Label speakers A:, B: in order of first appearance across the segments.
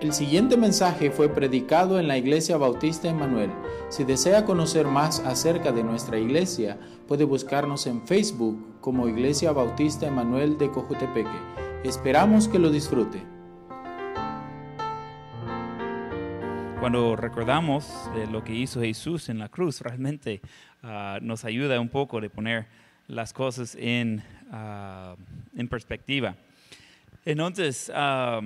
A: El siguiente mensaje fue predicado en la Iglesia Bautista Emanuel. Si desea conocer más acerca de nuestra iglesia, puede buscarnos en Facebook como Iglesia Bautista Emanuel de Cojutepeque. Esperamos que lo disfrute.
B: Cuando recordamos lo que hizo Jesús en la cruz, realmente ah, nos ayuda un poco de poner las cosas en, ah, en perspectiva. Entonces, ah,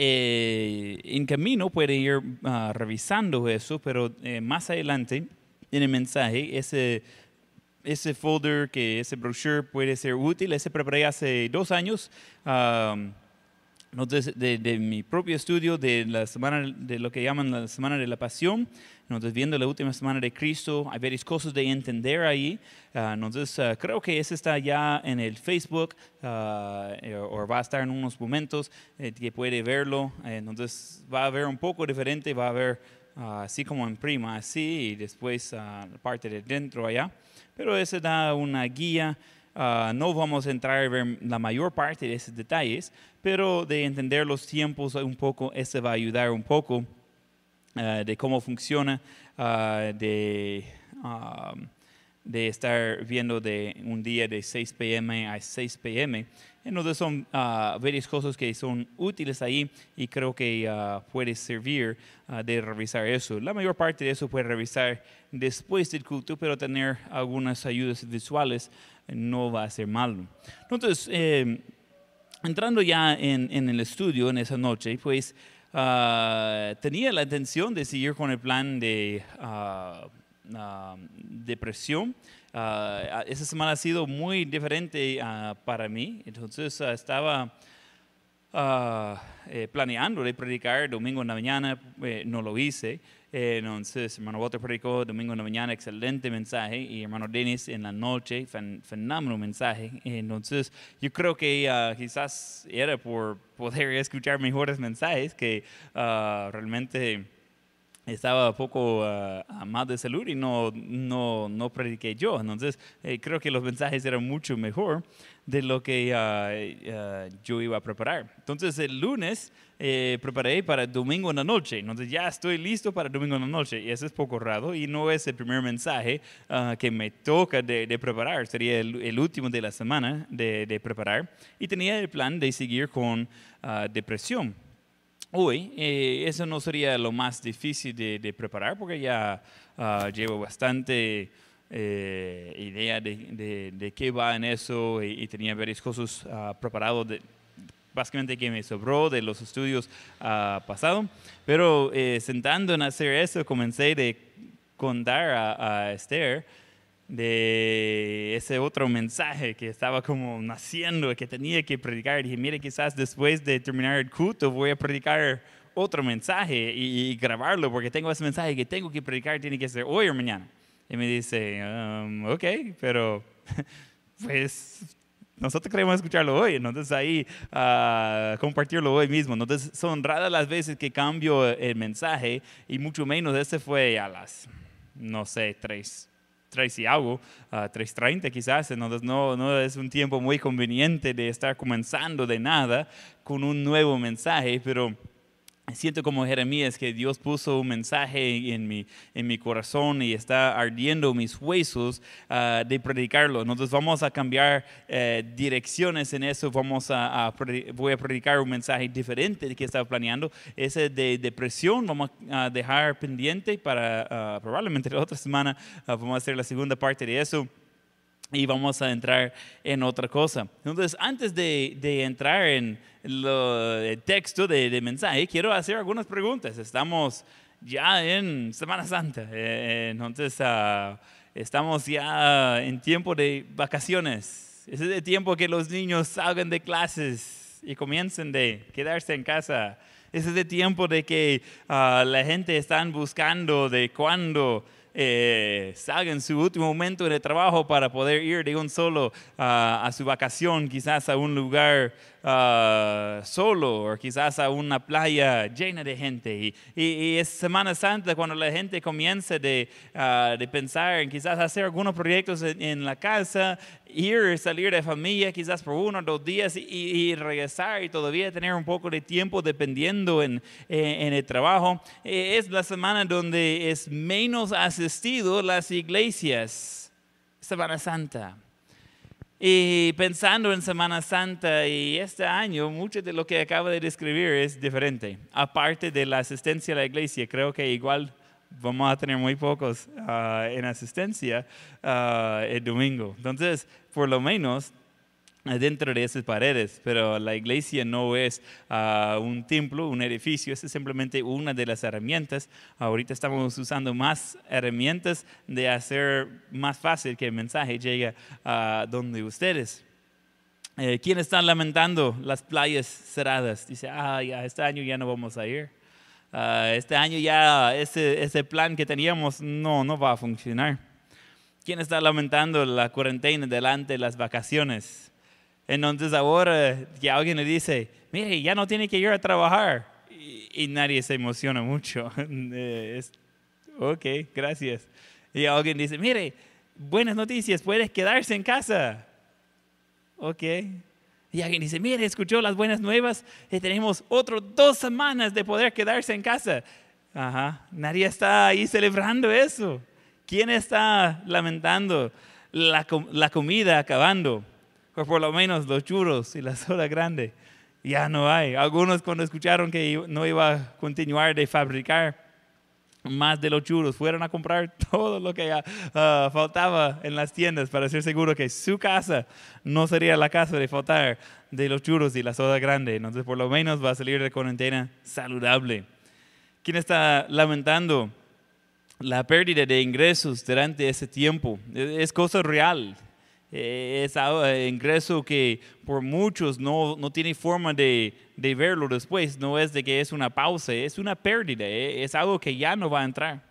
B: eh, en camino puede ir ah, revisando eso, pero eh, más adelante en el mensaje, ese, ese folder, que ese brochure puede ser útil. Ese preparé hace dos años. Ah, de, de, mi propio estudio de la semana de lo que llaman la semana de la pasión entonces viendo la última semana de Cristo hay varias cosas de entender ahí. Uh, entonces uh, creo que ese está ya en el Facebook uh, o va a estar en unos momentos eh, que puede verlo. Entonces va a ver un poco diferente va a ver así como en prima así y después la parte de dentro allá. Pero ese da una guía. Ah, no vamos a entrar a ver la mayor parte de esos detalles, pero de entender los tiempos un poco, eso va a ayudar un poco ah, de cómo funciona, uh, de, de estar viendo de un día de 6 p.m. a 6 p.m. Entonces son varias cosas que son útiles ahí y creo que puede servir de revisar eso. La mayor parte de eso puede revisar después del culto, pero tener algunas ayudas visuales no va a ser malo. Entonces, eh, entrando ya en, el estudio en esa noche, pues ah, tenía la intención de seguir con el plan de uh, depresión. esa semana ha sido muy diferente para mí, entonces estaba... Eh, planeando predicar domingo en la mañana, eh, no lo hice. Eh, entonces, hermano Walter predicó domingo en la mañana, excelente mensaje, y hermano Denis en la noche, fenómeno mensaje. Entonces, yo creo que uh, quizás era por poder escuchar mejores mensajes que uh, realmente estaba poco uh, mal de salud y no, no, no prediqué yo. Entonces, eh, creo que los mensajes eran mucho mejor de lo que uh, uh, yo iba a preparar. Entonces, el lunes eh, preparé para domingo en la noche. Entonces, ya estoy listo para domingo en la noche. Y eso es poco raro y no es el primer mensaje que me toca de, preparar. Sería el, último de la semana de, de, preparar. Y tenía el plan de seguir con depresión hoy, eh, eso no sería lo más difícil de, preparar porque ya uh, llevo bastante eh, idea de, de, qué va en eso y, tenía varias cosas uh, preparadas. básicamente que me sobró de los estudios uh, pasados, pero eh, sentando en hacer eso comencé de contar a Esther de ese otro mensaje que estaba como naciendo, que tenía que predicar. Dije, mire, quizás después de terminar el culto voy a predicar otro mensaje y, grabarlo, porque tengo ese mensaje que tengo que predicar, tiene que ser hoy o mañana. Y me dice, um, ok, pero pues nosotros queremos escucharlo hoy, entonces ahí uh, compartirlo hoy mismo. Entonces son raras las veces que cambio el mensaje y mucho menos ese fue a las, no sé, tres 3 y algo, 3.30 quizás, entonces no, no es un tiempo muy conveniente de estar comenzando de nada con un nuevo mensaje, pero siento como Jeremías que Dios puso un mensaje en mi, en mi corazón y está ardiendo mis huesos ah, de predicarlo. Entonces vamos a cambiar eh, direcciones en eso. Vamos a, voy a predicar un mensaje diferente que estaba planeando. Ese de depresión vamos a dejar pendiente para ah, probablemente la otra semana. Ah, vamos a hacer la segunda parte de eso y vamos a entrar en otra cosa. Entonces, antes de, de entrar en el texto de, de, mensaje, quiero hacer algunas preguntas. Estamos ya en Semana Santa, eh, entonces uh, estamos ya en tiempo de vacaciones. Es el tiempo que los niños salgan de clases y comiencen de quedarse en casa. Es el tiempo de que uh, la gente está buscando de cuándo eh, en su último momento en el trabajo para poder ir de un solo a su vacación, quizás a un lugar ah, solo o quizás a una playa llena de gente. Y, y, y es Semana Santa cuando la gente comienza de, ah, de pensar en quizás hacer algunos proyectos en, en la casa, ir, salir de familia quizás por uno o dos días y, y regresar y todavía tener un poco de tiempo dependiendo en, en, en el trabajo. Eh, Es la semana donde es menos asistido las iglesias. Semana Santa. Y pensando en Semana Santa y este año, mucho de lo que acabo de describir es diferente. Aparte de la asistencia a la iglesia, creo que igual vamos a tener muy pocos ah, en asistencia ah, el domingo. Entonces, por lo menos dentro de esas paredes, pero la iglesia no es ah, un templo, un edificio, es simplemente una de las herramientas. Ahorita estamos usando más herramientas de hacer más fácil que el mensaje llegue a donde ustedes. Eh, ¿Quién está lamentando las playas cerradas? Dice, ah, ya, este año ya no vamos a ir. Ah, este año ya ese, ese plan que teníamos no, no va a funcionar. ¿Quién está lamentando la cuarentena delante de las vacaciones? Entonces ahora que alguien le dice, mire, ya no tiene que ir a trabajar. Y, nadie se emociona mucho. Eh, es, ok, gracias. Y alguien dice, mire, buenas noticias, puedes quedarse en casa. Ok. Y alguien dice, mire, escuchó las buenas nuevas, y tenemos otras dos semanas de poder quedarse en casa. Ajá, nadie está ahí celebrando eso. ¿Quién está lamentando la, la comida acabando? O por lo menos los churros y la soda grande. Ya no hay. Algunos cuando escucharon que no iba a continuar de fabricar más de los churros, fueron a comprar todo lo que ah, faltaba en las tiendas para ser seguro que su casa no sería la casa de faltar de los churros y la soda grande. Entonces por lo menos va a salir de cuarentena saludable. ¿Quién está lamentando la pérdida de ingresos durante ese tiempo? Es cosa real. Eh, Es eh, ingreso que por muchos no, no tiene forma de, de verlo después. No es de que es una pausa, es una pérdida. eh, Es algo que ya no va a entrar.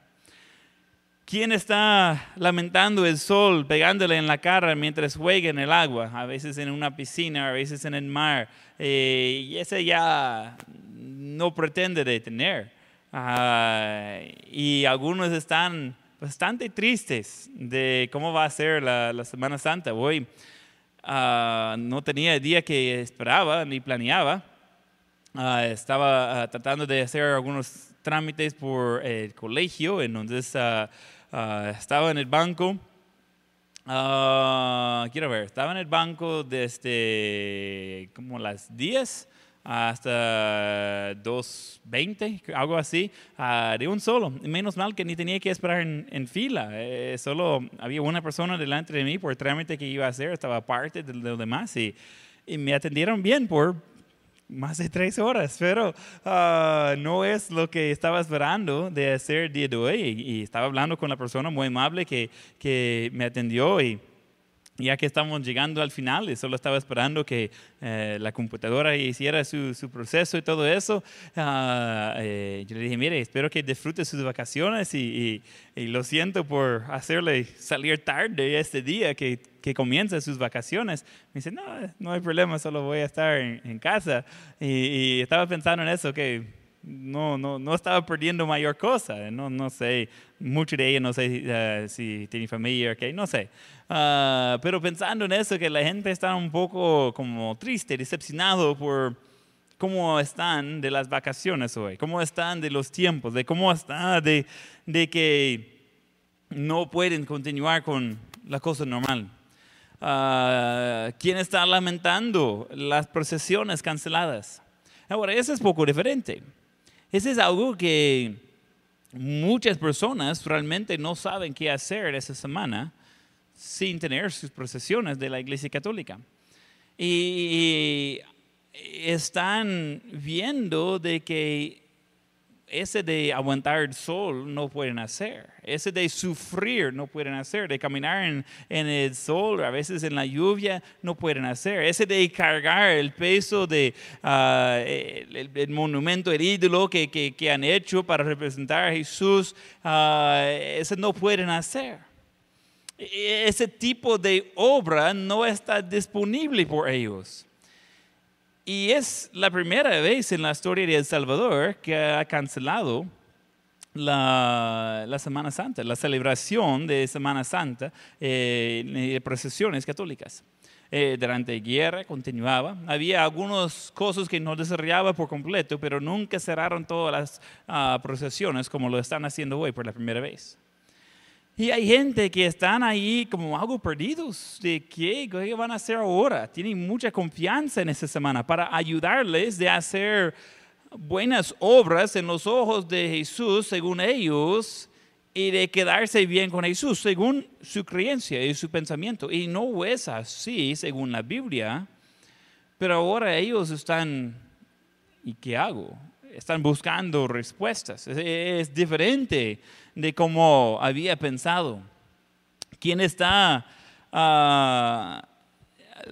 B: ¿Quién está lamentando el sol pegándole en la cara mientras juega en el agua? A veces en una piscina, a veces en el mar. Eh, y ese ya no pretende detener. Ah, y algunos están bastante tristes de cómo va a ser la, la Semana Santa. Hoy ah, no tenía el día que esperaba ni planeaba. Ah, estaba ah, tratando de hacer algunos trámites por el colegio, entonces estaba en el banco. Quiero ver, estaba en el banco desde como las 10 hasta 2.20, algo así, ah, de un solo. Menos mal que ni tenía que esperar en, en fila, eh, solo había una persona delante de mí por el trámite que iba a hacer, estaba aparte de los demás y, y me atendieron bien por más de tres horas, pero ah, no es lo que estaba esperando de hacer día de hoy. Y, y estaba hablando con la persona muy amable que, que me atendió y ya que estamos llegando al final y solo estaba esperando que eh, la computadora hiciera su, su proceso y todo eso, ah, eh, yo le dije, mire, espero que disfrute sus vacaciones y, y- y lo siento por hacerle salir tarde este día que, que comienza sus vacaciones. Me dice, no, no hay problema, solo voy a estar en, en casa. Y, y estaba pensando en eso, que no, no, no estaba perdiendo mayor cosa. No, no sé, mucho de ella no sé eh, si tiene familia, ok, no sé. Ah, pero pensando en eso, que la gente está un poco como triste, decepcionado por cómo están de las vacaciones hoy, cómo están de los tiempos, de cómo está de, de que no pueden continuar con la cosa normal. Ah, ¿Quién está lamentando las procesiones canceladas? Ahora, eso es poco diferente. Eso es algo que muchas personas realmente no saben qué hacer esa semana sin tener sus procesiones de la Iglesia Católica. Y están viendo de que ese de aguantar el sol no pueden hacer, ese de sufrir no pueden hacer, de caminar en, el sol, a veces en la lluvia, no pueden hacer, ese de cargar el peso de ah, monumento, el ídolo que, que- han hecho para representar a Jesús, ah, ese no pueden hacer. E- Ese tipo de obra no está disponible por ellos. Y es la primera vez en la historia de El Salvador que ha cancelado la, la Semana Santa, la celebración de Semana Santa eh, de procesiones católicas. Eh, durante la guerra continuaba. Había algunas cosas que no desarrollaba por completo, pero nunca cerraron todas las ah, procesiones como lo están haciendo hoy por la primera vez. Y hay gente que están ahí como algo perdidos de qué, qué van a hacer ahora. Tienen mucha confianza en esta semana para ayudarles de hacer buenas obras en los ojos de Jesús según ellos y de quedarse bien con Jesús según su creencia y su pensamiento. Y no es así según la Biblia, pero ahora ellos están, ¿y qué hago? Están buscando respuestas. Es, diferente de cómo había pensado. ¿Quién está ah,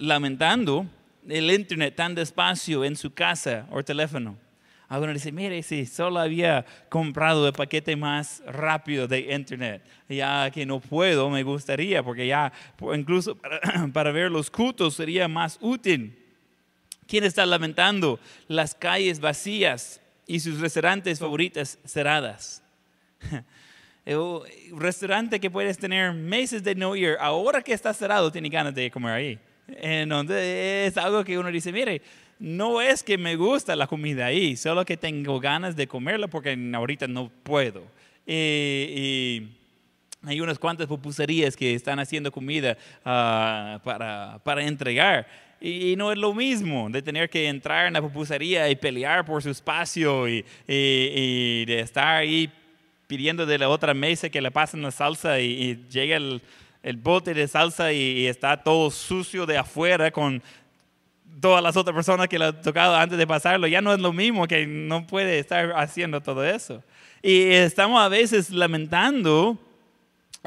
B: lamentando el internet tan despacio en su casa o teléfono? Algunos dicen, mire, si solo había comprado el paquete más rápido de internet, ya que no puedo, me gustaría, porque ya incluso para, ver los cultos sería más útil. ¿Quién está lamentando las calles vacías y sus restaurantes favoritas cerradas? El restaurante que puedes tener meses de no ir, ahora que está cerrado, tiene ganas de comer ahí. Entonces, es algo que uno dice, mire, no es que me gusta la comida ahí, solo que tengo ganas de comerla porque ahorita no puedo. Y, hay unas cuantas pupuserías que están haciendo comida ah, para, para, entregar. Y, no es lo mismo de tener que entrar en la pupusería y pelear por su espacio y, y de estar ahí pidiendo de la otra mesa que le pasen la salsa y, llega el, el, bote de salsa y, está todo sucio de afuera con todas las otras personas que le ha tocado antes de pasarlo, ya no es lo mismo que no puede estar haciendo todo eso. Y estamos a veces lamentando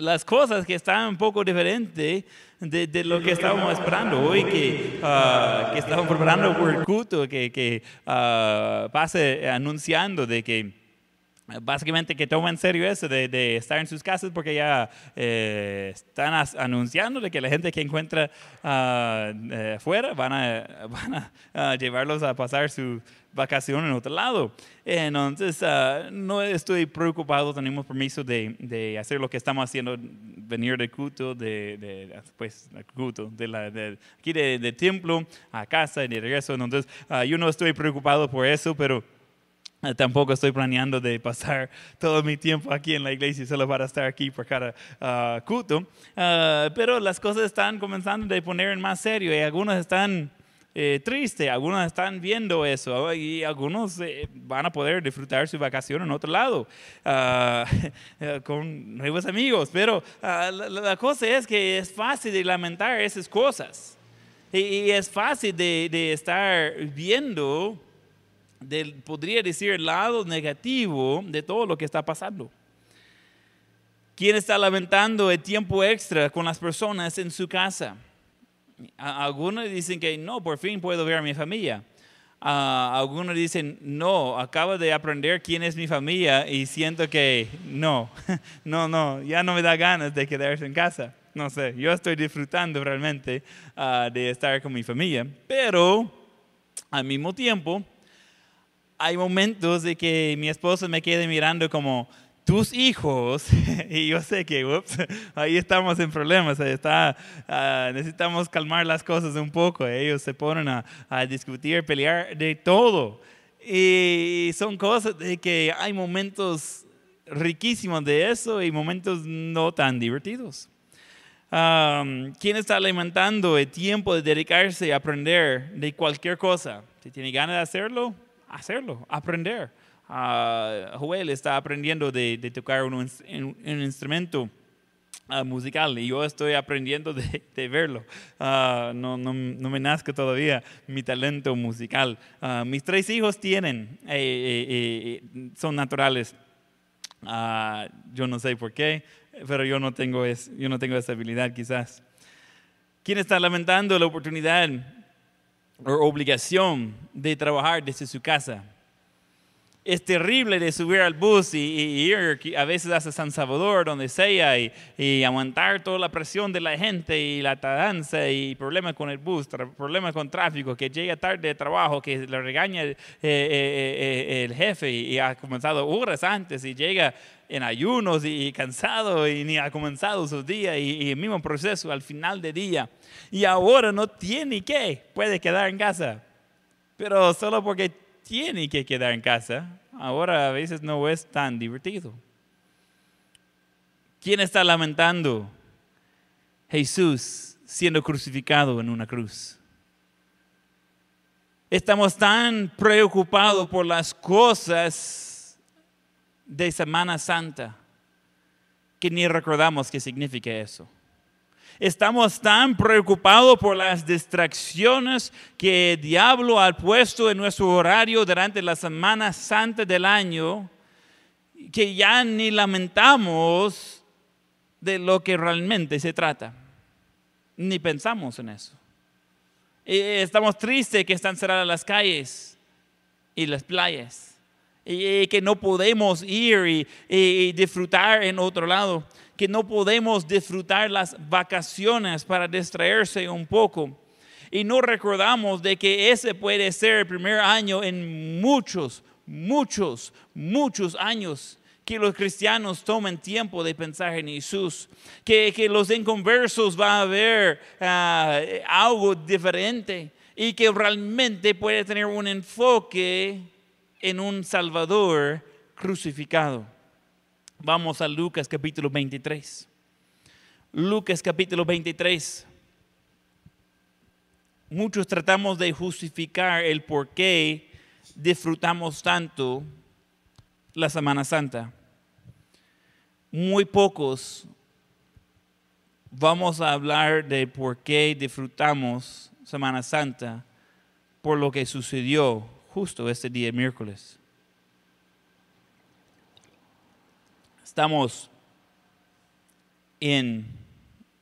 B: las cosas que están un poco diferentes de, lo que estábamos esperando hoy, que, uh, que estamos preparando por el culto, que, que uh, pase anunciando de que Básicamente que toma en serio eso de, estar en sus casas porque ya eh, están anunciando de que la gente que encuentra ah, eh, afuera van a, van a llevarlos a pasar su vacación en otro lado. Entonces, ah, no estoy preocupado, tenemos permiso de, de, hacer lo que estamos haciendo, venir de culto, de, de pues, culto, de la, aquí de, templo a casa y de regreso. Entonces, ah, yo no estoy preocupado por eso, pero eh, tampoco estoy planeando de pasar todo mi tiempo aquí en la iglesia solo para estar aquí por cada uh, culto. Uh, pero las cosas están comenzando a poner en más serio y algunos están eh, tristes, algunos están viendo eso y algunos eh, van a poder disfrutar su vacación en otro lado uh, con nuevos amigos. Pero la, la, cosa es que es fácil de lamentar esas cosas y, y es fácil de, de estar viendo del, podría decir, el lado negativo de todo lo que está pasando. ¿Quién está lamentando el tiempo extra con las personas en su casa? Algunos dicen que no, por fin puedo ver a mi familia. algunos dicen, no, acabo de aprender quién es mi familia y siento que no, no, no, ya no me da ganas de quedarse en casa. No sé, yo estoy disfrutando realmente ah, de estar con mi familia, pero al mismo tiempo hay momentos de que mi esposo me quede mirando como, tus hijos, y yo sé que ups, ahí estamos en problemas, está, ah, necesitamos calmar las cosas un poco, ellos se ponen a, a, discutir, pelear de todo. Y son cosas de que hay momentos riquísimos de eso y momentos no tan divertidos. ¿Quién está alimentando el tiempo de dedicarse a aprender de cualquier cosa? Si tiene ganas de hacerlo, hacerlo, aprender. Uh, Joel está aprendiendo de, tocar un, instrumento uh, musical y yo estoy aprendiendo de, verlo. Uh, no, no, no, me nazca todavía mi talento musical. mis tres hijos tienen, eh, eh, eh, son naturales. yo no sé por qué, pero yo no tengo, es, yo no tengo esa habilidad quizás. ¿Quién está lamentando la oportunidad o obligación de trabajar desde su casa. es terrible de subir al bus y, y ir a veces hasta San Salvador, donde sea, y, y aguantar toda la presión de la gente y la tardanza y problemas con el bus, problemas con tráfico, que llega tarde de trabajo, que le regaña el, eh, eh, eh, el jefe y, y ha comenzado horas antes y llega en ayunos y, cansado y ni ha comenzado su día y, y el mismo proceso al final del día. Y ahora no tiene que, puede quedar en casa. Pero solo porque tiene que quedar en casa, ahora a veces no es tan divertido. ¿Quién está lamentando? Jesús siendo crucificado en una cruz. Estamos tan preocupados por las cosas de Semana Santa que ni recordamos qué significa eso. Estamos tan preocupados por las distracciones que el diablo ha puesto en nuestro horario durante la Semana Santa del año que ya ni lamentamos de lo que realmente se trata. Ni pensamos en eso. Eh, Estamos tristes que están cerradas las calles y las playas y que no podemos ir y, y- y disfrutar en otro lado, que no podemos disfrutar las vacaciones para distraerse un poco. Y no recordamos de que ese puede ser el primer año en muchos, muchos, muchos años que los cristianos tomen tiempo de pensar en Jesús, que, que los inconversos va a ver ah, algo diferente y que realmente puede tener un enfoque en un Salvador crucificado. Vamos a Lucas capítulo 23. Lucas capítulo 23. Muchos tratamos de justificar el por qué disfrutamos tanto la Semana Santa. Muy pocos vamos a hablar de por qué disfrutamos Semana Santa por lo que sucedió este día miércoles. Estamos en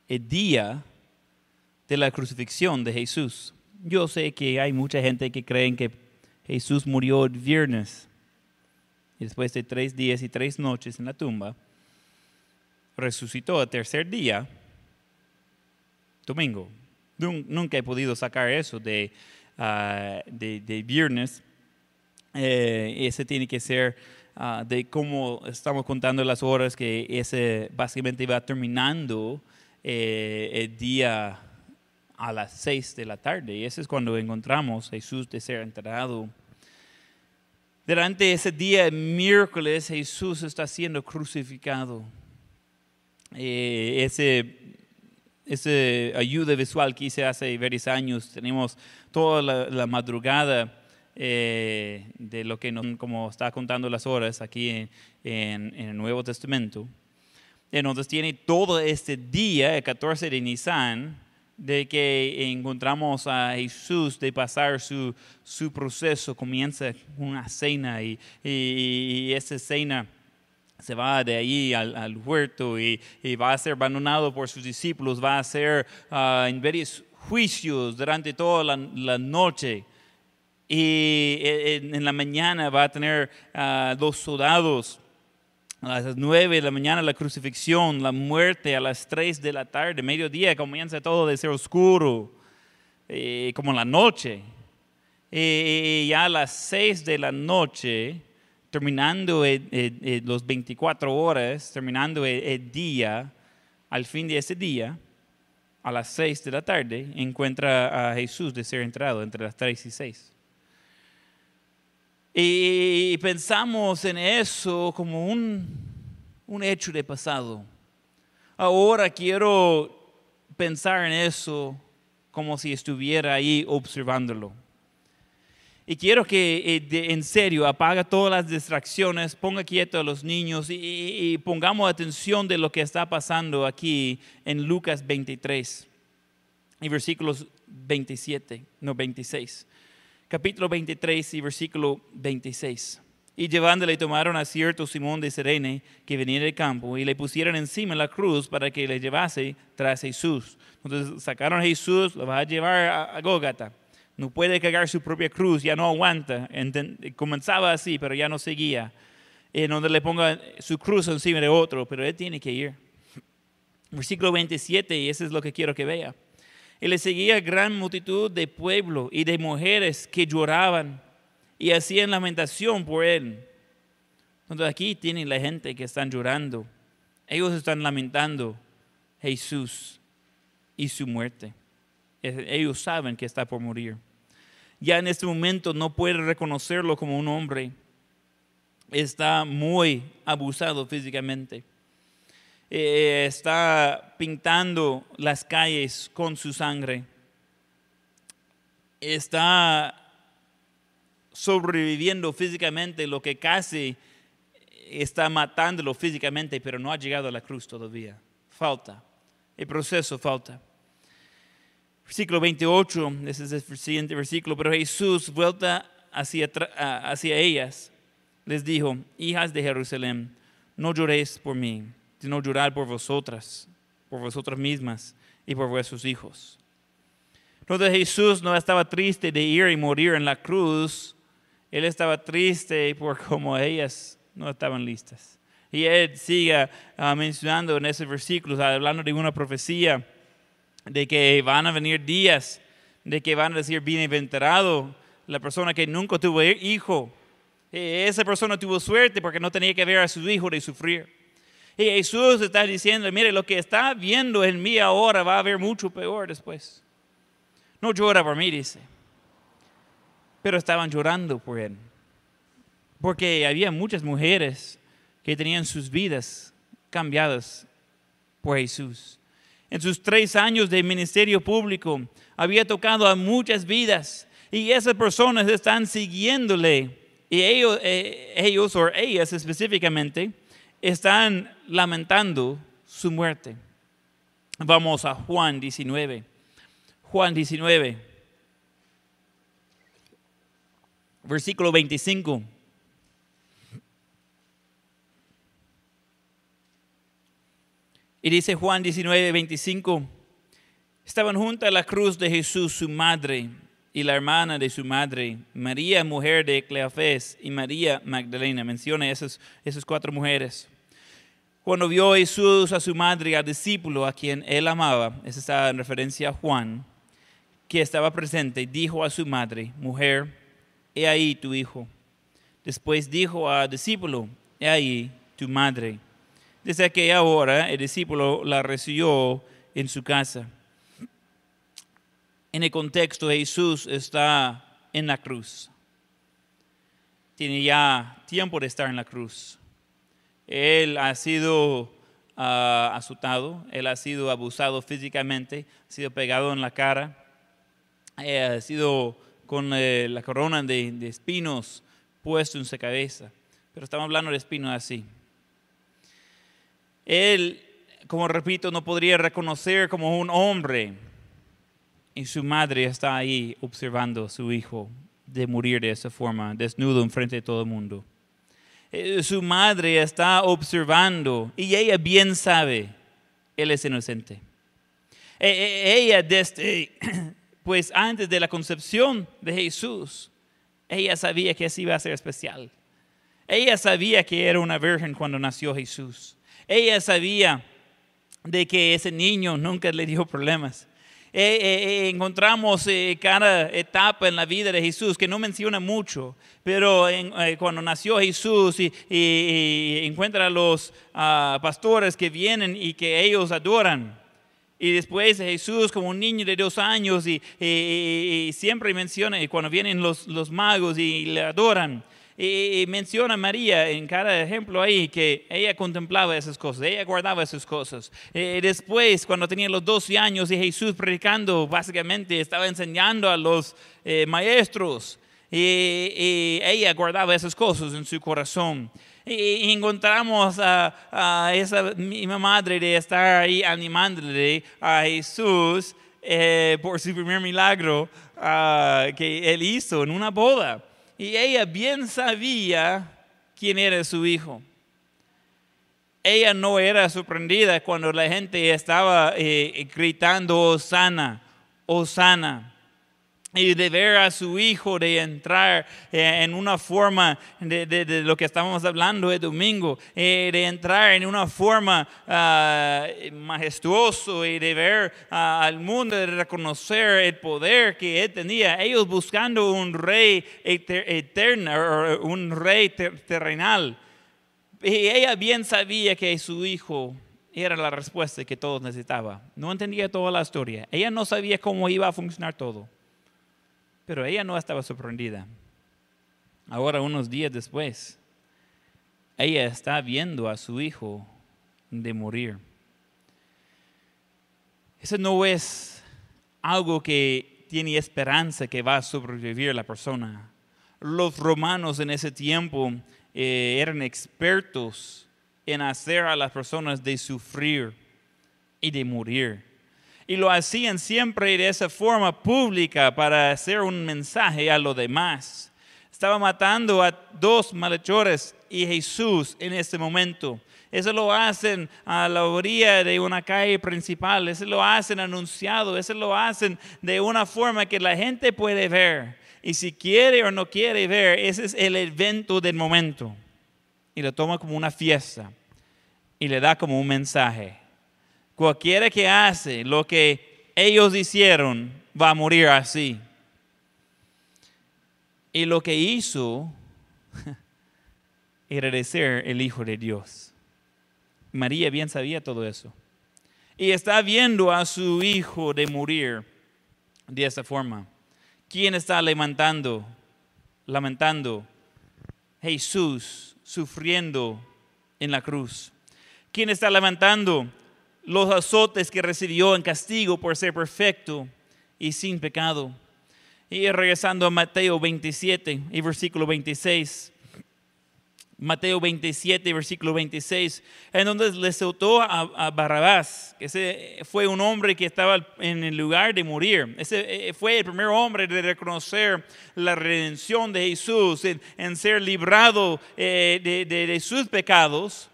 B: el día de la crucifixión de Jesús. Yo sé que hay mucha gente que creen que Jesús murió viernes y después de tres días y tres noches en la tumba, resucitó el tercer día, domingo. Nun- Nunca he podido sacar eso de, ah, de viernes. Eh, ese tiene que ser ah, de cómo estamos contando las horas que ese básicamente va terminando eh, el día a las seis de la tarde. Y ese es cuando encontramos a Jesús de ser enterrado. Durante ese día, miércoles, Jesús está siendo crucificado. Eh, ese, ese ayuda visual que hice hace varios años, tenemos toda la, la madrugada eh, de lo que nos, como está contando las horas aquí en, en- el Nuevo Testamento. Entonces tiene todo este día, el 14 de Nisan, de que encontramos a Jesús de pasar su, su proceso, comienza una cena y, y, y esa cena se va de ahí al, al huerto y, va a ser abandonado por sus discípulos, va a ser ah, en varios juicios durante toda la noche. Y en, en la mañana va a tener ah, los soldados a las nueve de la mañana la crucifixión, la muerte a las tres de la tarde, mediodía comienza todo de ser oscuro, eh, como la noche. Eh, y ya a las seis de la noche, terminando el- los 24 horas, terminando el, día, al fin de ese día, a las seis de la tarde, encuentra a Jesús de ser entrado entre las tres y seis. Y pensamos en eso como un, un hecho de pasado. Ahora quiero pensar en eso como si estuviera ahí observándolo. Y quiero que eh, en serio apaga todas las distracciones, ponga quieto a los niños y pongamos atención de lo que está pasando aquí en Lucas 23 y versículos 27, no 26 capítulo 23 y versículo 26. Y llevándole tomaron a cierto Simón de Serene que venía del campo y le pusieron encima la cruz para que le llevase tras Jesús. Entonces sacaron a Jesús, lo va a llevar a, a Gógata, no puede cargar su propia cruz, ya no aguanta. Comenzaba así, pero ya no seguía. En donde le ponga su cruz encima de otro, pero él tiene que ir. Versículo 27, y eso es lo que quiero que vea. Y le seguía gran multitud de pueblo y de mujeres que lloraban y hacían lamentación por él. Entonces aquí tienen la gente que están llorando. Ellos están lamentando Jesús y su muerte. Ellos saben que está por morir. Ya en este momento no puede reconocerlo como un hombre. Está muy abusado físicamente. Eh, está pintando las calles con su sangre. Está sobreviviendo físicamente lo que casi está matándolo físicamente, pero no ha llegado a la cruz todavía. Falta. El proceso falta. Versículo 28, ese es el siguiente versículo. Pero Jesús, vuelta hacia, hacia ellas, les dijo, hijas de Jerusalén, no lloréis por mí, sino llorad por vosotras, por vosotras mismas y por vuestros hijos. Entonces Jesús no estaba triste de ir y morir en la cruz, él estaba triste por cómo ellas no estaban listas. Y él sigue ah, mencionando en ese versículo, hablando de una profecía, de que van a venir días, de que van a decir bienaventurado la persona que nunca tuvo hijo. Eh, Esa persona tuvo suerte porque no tenía que ver a su hijo de sufrir. Y Jesús está diciendo, mire, lo que está viendo en mí ahora va a haber mucho peor después. No llora por mí, dice. Pero estaban llorando por él. Porque había muchas mujeres que tenían sus vidas cambiadas por Jesús. En sus tres años de ministerio público había tocado a muchas vidas y esas personas están siguiéndole y ellos, eh, ellos o ellas específicamente están lamentando su muerte. Vamos a Juan 19. Juan 19, versículo 25. Y dice Juan 19, 25, estaban junto a la cruz de Jesús su madre y la hermana de su madre, María, mujer de Cleofás, y María Magdalena. Menciona esas, esas cuatro mujeres. Cuando vio Jesús a su madre al discípulo a quien él amaba, esa está en referencia a Juan, que estaba presente, dijo a su madre, mujer, he ahí tu hijo. Después dijo al discípulo, he ahí tu madre. Desde aquella hora el discípulo la recibió en su casa. En el contexto, Jesús está en la cruz. Tiene ya tiempo de estar en la cruz. Él ha sido ah, azotado, él ha sido abusado físicamente, ha sido pegado en la cara, eh, ha sido con eh, la corona de, de espinos puesto en su cabeza. Pero estamos hablando de espinos así. Él, como repito, no podría reconocer como un hombre. Y su madre está ahí observando a su hijo de morir de esa forma, desnudo enfrente de todo el mundo. Eh, Su madre está observando y ella bien sabe, él es inocente. Eh, eh, Ella desde, pues antes de la concepción de Jesús, ella sabía que así iba a ser especial. Ella sabía que era una virgen cuando nació Jesús. Ella sabía de que ese niño nunca le dio problemas. Eh, eh, eh, encontramos eh, cada etapa en la vida de Jesús que no menciona mucho, pero eh, cuando nació Jesús y, encuentra a los ah, pastores que vienen y que ellos adoran. Y después Jesús como un niño de dos años y, y- siempre menciona cuando vienen los, los magos y le adoran. Y, y menciona a María en cada ejemplo ahí que ella contemplaba esas cosas, ella guardaba esas cosas. Eh, después, cuando tenía los 12 años y Jesús predicando, básicamente estaba enseñando a los eh, maestros y, y ella guardaba esas cosas en su corazón. Y, y encontramos a, a esa misma madre de estar ahí animándole a Jesús eh, por su primer milagro ah, que él hizo en una boda. Y ella bien sabía quién era su hijo. Ella no era sorprendida cuando la gente estaba eh, gritando Osana, Osana. Y de ver a su hijo de entrar eh, en una forma de, de- de lo que estábamos hablando el domingo, eh, de entrar en una forma ah, majestuoso y de ver ah, al mundo, de reconocer el poder que él tenía. Ellos buscando un rey eter- eterno, o un rey ter- terrenal. Y ella bien sabía que su hijo era la respuesta que todos necesitaban. No entendía toda la historia. Ella no sabía cómo iba a funcionar todo. Pero ella no estaba sorprendida. Ahora, unos días después, ella está viendo a su hijo de morir. Eso no es algo que tiene esperanza que va a sobrevivir la persona. Los romanos en ese tiempo eh, eran expertos en hacer a las personas de sufrir y de morir. Y lo hacían siempre de esa forma pública para hacer un mensaje a los demás. Estaba matando a dos malhechores y Jesús en ese momento. Eso lo hacen a la orilla de una calle principal. Eso lo hacen anunciado. Eso lo hacen de una forma que la gente puede ver. Y si quiere o no quiere ver, ese es el evento del momento. Y lo toma como una fiesta. Y le da como un mensaje. Cualquiera que hace lo que ellos hicieron va a morir así. Y lo que hizo era de ser el Hijo de Dios. María bien sabía todo eso. Y está viendo a su hijo de morir de esa forma. ¿Quién está lamentando? Lamentando. Jesús sufriendo en la cruz. ¿Quién está lamentando? Los azotes que recibió en castigo por ser perfecto y sin pecado. Y regresando a Mateo 27 y versículo 26. Mateo 27, versículo 26, en donde le soltó a, a Barrabás, que ese fue un hombre que estaba en el lugar de morir. Ese eh, fue el primer hombre de reconocer la redención de Jesús, en, ser librado eh, de sus pecados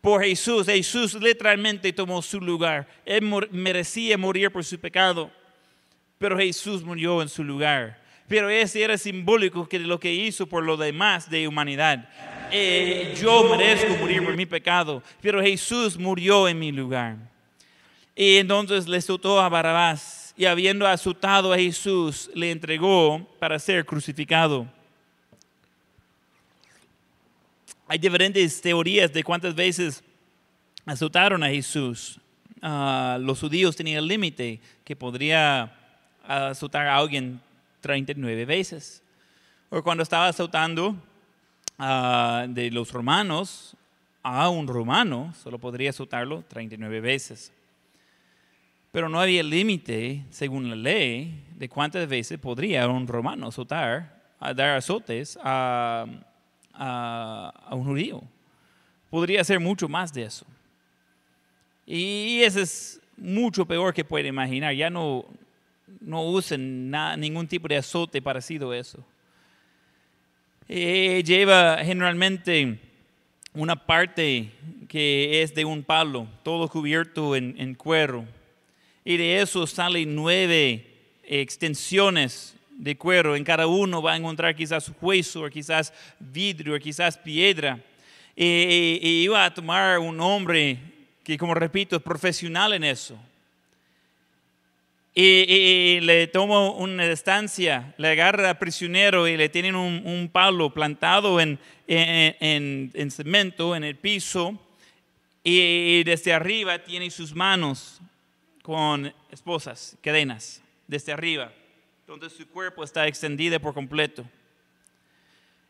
B: por Jesús. Jesús literalmente tomó su lugar. Él merecía morir por su pecado pero Jesús murió en su lugar. Pero ese era simbólico de lo que hizo por lo demás de humanidad. Eh, yo merezco morir por mi pecado, pero Jesús murió en mi lugar. Y entonces le soltó a Barrabás y habiendo azotado a Jesús, le entregó para ser crucificado. Hay diferentes teorías de cuántas veces azotaron a Jesús. Ah, los judíos tenían el límite que podría azotar a alguien 39 veces. O cuando estaba azotando ah, de los romanos a un romano, solo podría azotarlo 39 veces. Pero no había límite, según la ley, de cuántas veces podría un romano azotar, a dar azotes a, a- un judío. Podría ser mucho más de eso. Y eso es mucho peor que puede imaginar. Ya no, no usen na- ningún tipo de azote parecido a eso. Eh, lleva generalmente una parte que es de un palo, todo cubierto en cuero. Y de eso salen nueve extensiones de cuero. En cada uno va a encontrar quizás hueso, quizás vidrio, quizás piedra. Y, y- y iba a tomar un hombre que, como repito, es profesional en eso. Y, le toma una estancia, le agarra a prisionero y le tienen un, palo plantado en, en- en- en cemento, en el piso, y desde arriba tiene sus manos con esposas, cadenas, desde arriba. Entonces su cuerpo está extendido por completo.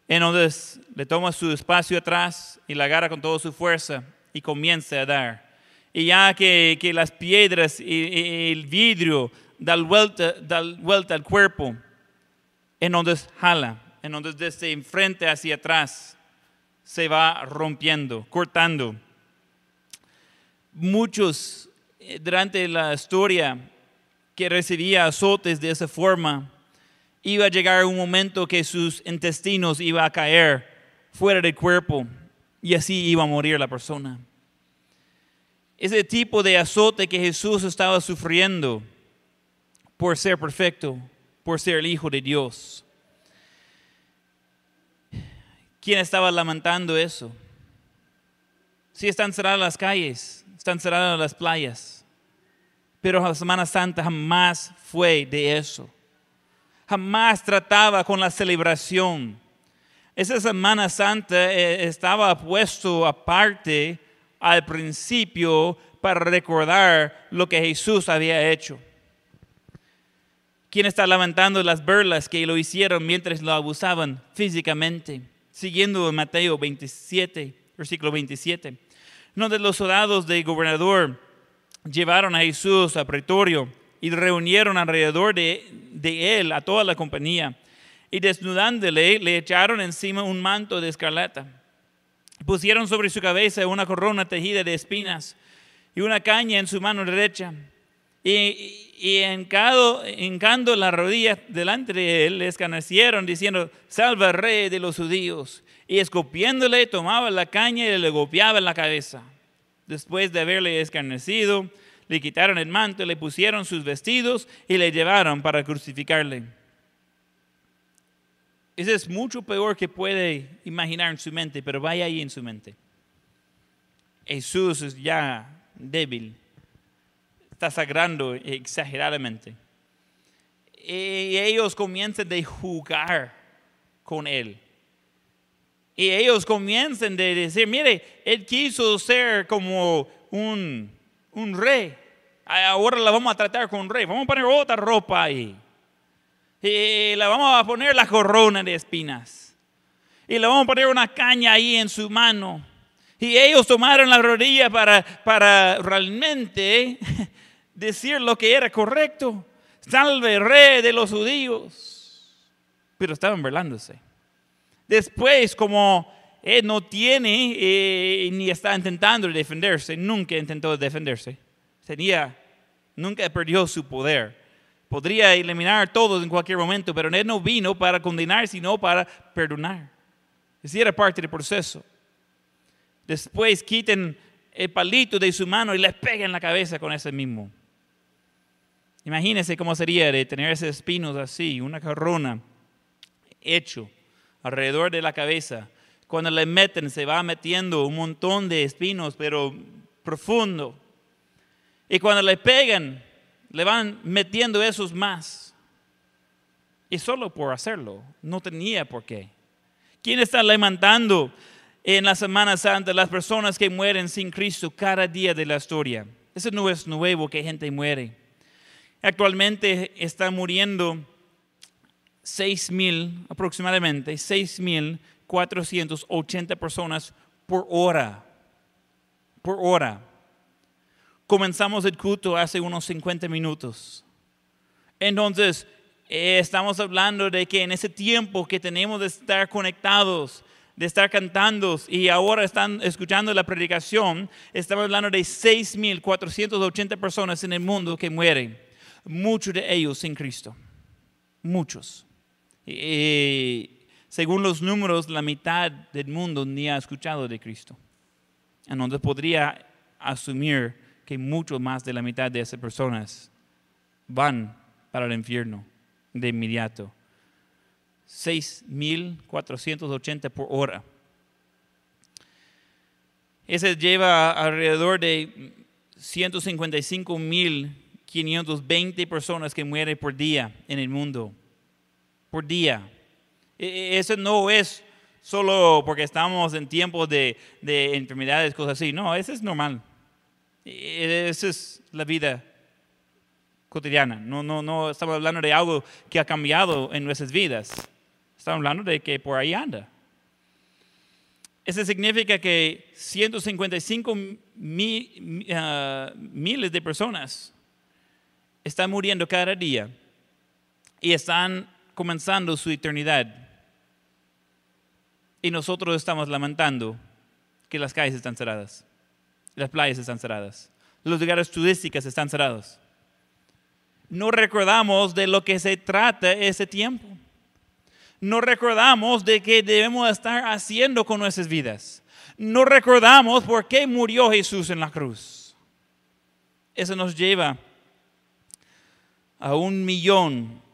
B: Entonces le toma su espacio atrás y la agarra con toda su fuerza y comienza a dar. Y ya que, que las piedras y, el vidrio dan vuelta, dan vuelta al cuerpo, entonces jala, entonces desde enfrente hacia atrás se va rompiendo, cortando. Muchos eh, durante la historia que recibía azotes de esa forma, iba a llegar un momento que sus intestinos iba a caer fuera del cuerpo y así iba a morir la persona. Ese tipo de azote que Jesús estaba sufriendo por ser perfecto, por ser el Hijo de Dios. ¿Quién estaba lamentando eso? Sí, están cerradas las calles, están cerradas las playas, pero la Semana Santa jamás fue de eso. Jamás trataba con la celebración. Esa Semana Santa eh, estaba puesto aparte al principio para recordar lo que Jesús había hecho. ¿Quién está lamentando las burlas que lo hicieron mientras lo abusaban físicamente? Siguiendo Mateo 27, versículo 27, donde los soldados del gobernador llevaron a Jesús a pretorio y reunieron alrededor de, él a toda la compañía y desnudándole le echaron encima un manto de escarlata. Pusieron sobre su cabeza una corona tejida de espinas y una caña en su mano derecha. Y, y hincando la rodilla delante de él, le escarnecieron diciendo, salva rey de los judíos. Y escupiéndole, tomaba la caña y le golpeaba en la cabeza. Después de haberle escarnecido, le quitaron el manto, le pusieron sus vestidos y le llevaron para crucificarle. Eso es mucho peor que puede imaginar en su mente, pero vaya ahí en su mente. Jesús es ya débil, está sagrando exageradamente. Y ellos comienzan de jugar con él. Y ellos comienzan de decir, mire, él quiso ser como un, un rey. Ahora la vamos a tratar con un rey. Vamos a poner otra ropa ahí. Y le vamos a poner la corona de espinas. Y le vamos a poner una caña ahí en su mano. Y ellos tomaron la rodilla para, para realmente decir lo que era correcto. Salve, rey de los judíos. Pero estaban burlándose. Después, como él no tiene eh, ni está intentando defenderse, nunca intentó defenderse. Tenía, nunca perdió su poder Podría eliminar a todos en cualquier momento, pero Él no vino para condenar, sino para perdonar. Ese era parte del proceso. Después quiten el palito de su mano y le peguen la cabeza con ese mismo. Imagínense cómo sería de tener esos espinos así, una corona hecho alrededor de la cabeza. Cuando le meten, se va metiendo un montón de espinos, pero profundo. Y cuando le pegan, le van metiendo esos más. Y solo por hacerlo, no tenía por qué. ¿Quién está lamentando en la Semana Santa las personas que mueren sin Cristo cada día de la historia? Eso no es nuevo que gente muere. Actualmente están muriendo 6 mil, aproximadamente 6 mil 480 personas por hora. Por hora. Comenzamos el culto hace unos 50 minutos. Entonces, eh, estamos hablando de que en ese tiempo que tenemos de estar conectados, de estar cantando y ahora están escuchando la predicación, estamos hablando de 6.480 personas en el mundo que mueren, muchos de ellos sin Cristo, muchos. Y, según los números, la mitad del mundo ni ha escuchado de Cristo. Entonces podría asumir que mucho más de la mitad de esas personas van para el infierno de inmediato. 6.480 por hora. Ese lleva alrededor de 155.520 personas que mueren por día en el mundo. Por día. E, e, eso no es solo porque estamos en tiempos de, de enfermedades, cosas así. No, eso es normal. Esa es la vida cotidiana. No, no, no estamos hablando de algo que ha cambiado en nuestras vidas. Estamos hablando de que por ahí anda. Eso significa que 155 ah, miles de personas están muriendo cada día y están comenzando su eternidad. Y nosotros estamos lamentando que las calles están cerradas. Las playas están cerradas. Los lugares turísticos están cerrados. No recordamos de lo que se trata ese tiempo. No recordamos de qué debemos estar haciendo con nuestras vidas. No recordamos por qué murió Jesús en la cruz. Eso nos lleva a un millón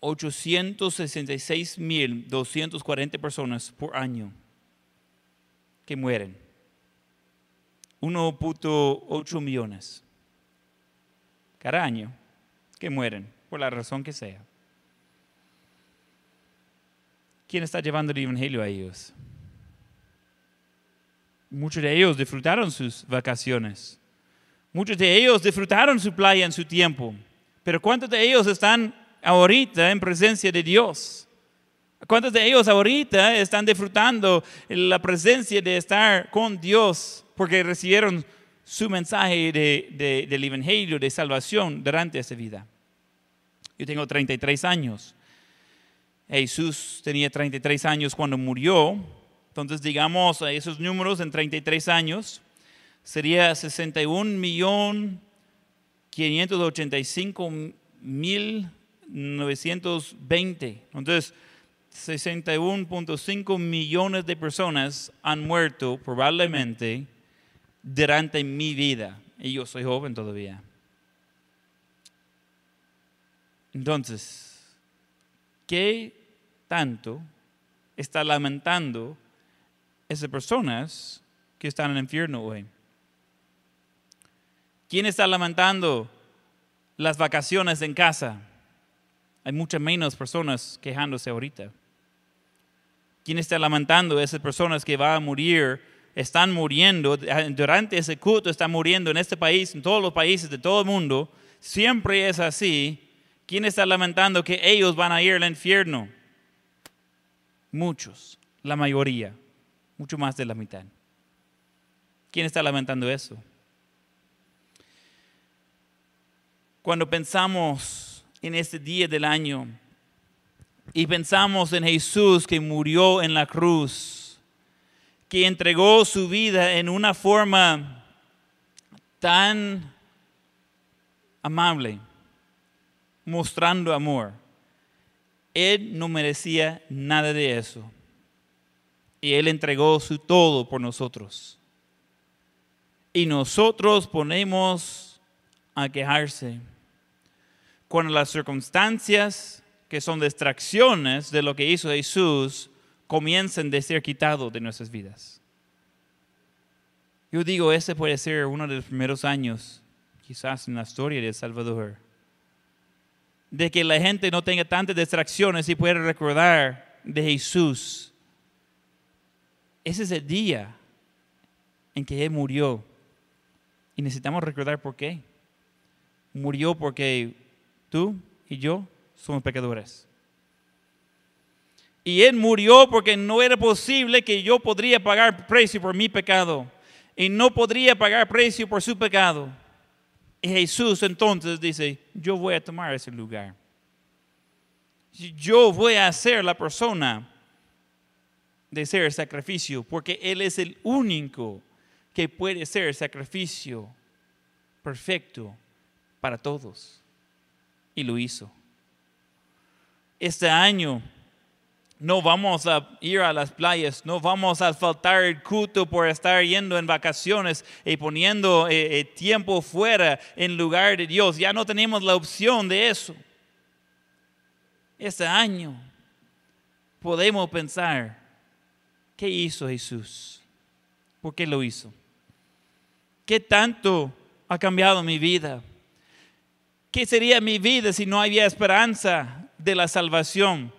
B: 866.240 personas por año que mueren. 1.8 millones cada año que mueren, por la razón que sea. ¿Quién está llevando el Evangelio a ellos? Muchos de ellos disfrutaron sus vacaciones. Muchos de ellos disfrutaron su playa en su tiempo. Pero ¿cuántos de ellos están ahorita en presencia de Dios? ¿Cuántos de ellos ahorita están disfrutando la presencia de estar con Dios porque recibieron su mensaje de, del Evangelio de salvación durante esa vida? Yo tengo 33 años. Jesús tenía 33 años cuando murió. Entonces, digamos, esos números en 33 años sería 61 millón 585 mil 920. Entonces, 61.5 millones de personas han muerto probablemente durante mi vida. Y yo soy joven todavía. Entonces, ¿qué tanto está lamentando esas personas que están en el infierno hoy? ¿Quién está lamentando las vacaciones en casa? Hay muchas menos personas quejándose ahorita. ¿Quién está lamentando? Esas personas que van a morir, están muriendo, durante ese culto están muriendo en este país, en todos los países de todo el mundo. Siempre es así. ¿Quién está lamentando que ellos van a ir al infierno? Muchos, la mayoría, mucho más de la mitad. ¿Quién está lamentando eso? Cuando pensamos en este día del año y pensamos en Jesús que murió en la cruz, que entregó su vida en una forma tan amable, mostrando amor. Él no merecía nada de eso. Y Él entregó su todo por nosotros. Y nosotros ponemos a quejarse cuando las circunstancias que son distracciones de lo que hizo Jesús comiencen a ser quitados de nuestras vidas. Yo digo, ese puede ser uno de los primeros años, quizás en la historia de El Salvador, de que la gente no tenga tantas distracciones y pueda recordar de Jesús. Ese es el día en que Él murió. Y necesitamos recordar por qué. Murió porque Tú y yo somos pecadores. Y Él murió porque no era posible que yo podría pagar precio por mi pecado. Y no podría pagar precio por su pecado. Y Jesús entonces dice, yo voy a tomar ese lugar. Yo voy a ser la persona de ser sacrificio, porque Él es el único que puede ser sacrificio perfecto para todos y lo hizo. Este año no vamos a ir a las playas, no vamos a faltar el culto por estar yendo en vacaciones y poniendo eh, eh, tiempo fuera en lugar de Dios. Ya no tenemos la opción de eso. Este año podemos pensar, ¿qué hizo Jesús? ¿Por qué lo hizo? ¿Qué tanto ha cambiado mi vida? ¿Qué sería mi vida si no había esperanza de la salvación?